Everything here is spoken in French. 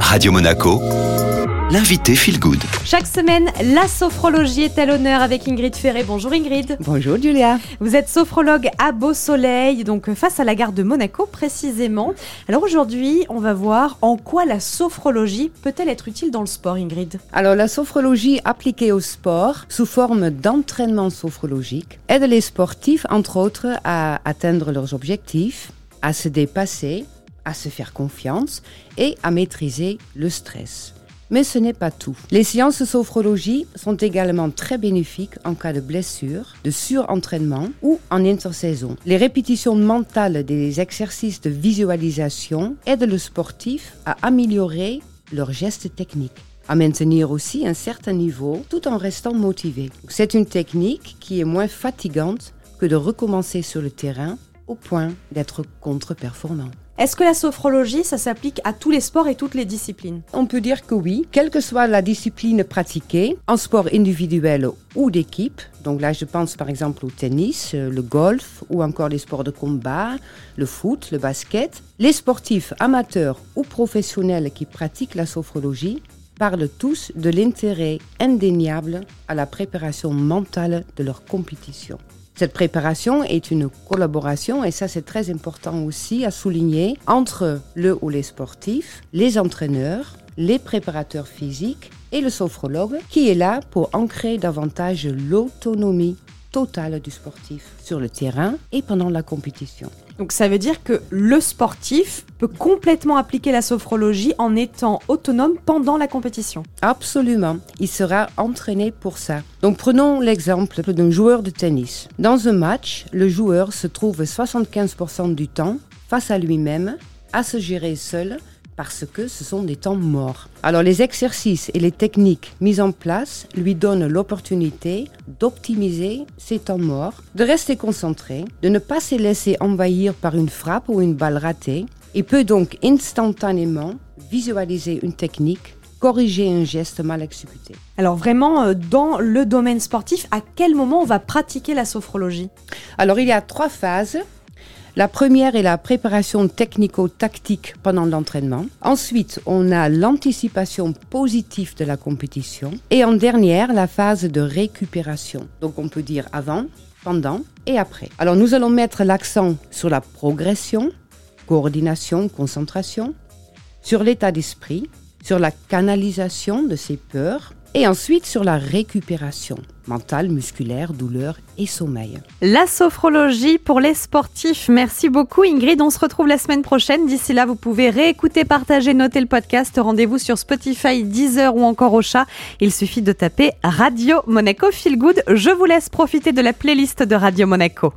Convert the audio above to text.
Radio Monaco, l'invité Feel Good. Chaque semaine, la sophrologie est à l'honneur avec Ingrid Ferré. Bonjour Ingrid. Bonjour Julia. Vous êtes sophrologue à Beau Soleil, donc face à la gare de Monaco précisément. Alors aujourd'hui, on va voir en quoi la sophrologie peut-elle être utile dans le sport, Ingrid? Alors la sophrologie appliquée au sport sous forme d'entraînement sophrologique aide les sportifs, entre autres, à atteindre leurs objectifs, à se dépasser, à se faire confiance et à maîtriser le stress. Mais ce n'est pas tout. Les séances de sophrologie sont également très bénéfiques en cas de blessure, de surentraînement ou en intersaison. Les répétitions mentales des exercices de visualisation aident le sportif à améliorer leurs gestes techniques à maintenir aussi un certain niveau tout en restant motivé. C'est une technique qui est moins fatigante que de recommencer sur le terrain au point d'être contre-performant. Est-ce que la sophrologie, ça s'applique à tous les sports et toutes les disciplines? On peut dire que oui, quelle que soit la discipline pratiquée, en sport individuel ou d'équipe, donc là je pense par exemple au tennis, euh, le golf ou encore les sports de combat, le foot, le basket, les sportifs amateurs ou professionnels qui pratiquent la sophrologie parlent tous de l'intérêt indéniable à la préparation mentale de leur compétition. Cette préparation est une collaboration, et ça c'est très important aussi à souligner, entre le ou les sportifs, les entraîneurs, les préparateurs physiques et le sophrologue, qui est là pour ancrer davantage l'autonomie totale du sportif sur le terrain et pendant la compétition. Donc ça veut dire que le sportif peut complètement appliquer la sophrologie en étant autonome pendant la compétition. Absolument, il sera entraîné pour ça. Donc prenons l'exemple d'un joueur de tennis. Dans un match, le joueur se trouve 75% du temps face à lui-même, à se gérer seul parce que ce sont des temps morts. Alors les exercices et les techniques mises en place lui donnent l'opportunité d'optimiser ces temps morts, de rester concentré, de ne pas se laisser envahir par une frappe ou une balle ratée, et peut donc instantanément visualiser une technique corriger un geste mal exécuté. Alors vraiment, euh, dans le domaine sportif, à quel moment on va pratiquer la sophrologie? Alors il y a trois phases. La première est la préparation technico-tactique pendant l'entraînement. Ensuite, on a l'anticipation positive de la compétition. Et en dernière, la phase de récupération. Donc on peut dire avant, pendant et après. Alors nous allons mettre l'accent sur la progression, coordination, concentration, sur l'état d'esprit, sur la canalisation de ses peurs et ensuite sur la récupération mentale, musculaire, douleur et sommeil. La sophrologie pour les sportifs. Merci beaucoup Ingrid. On se retrouve la semaine prochaine. D'ici là, vous pouvez réécouter, partager, noter le podcast. Rendez-vous sur Spotify, Deezer ou encore au chat. Il suffit de taper Radio Monaco Feel Good. Je vous laisse profiter de la playlist de Radio Monaco.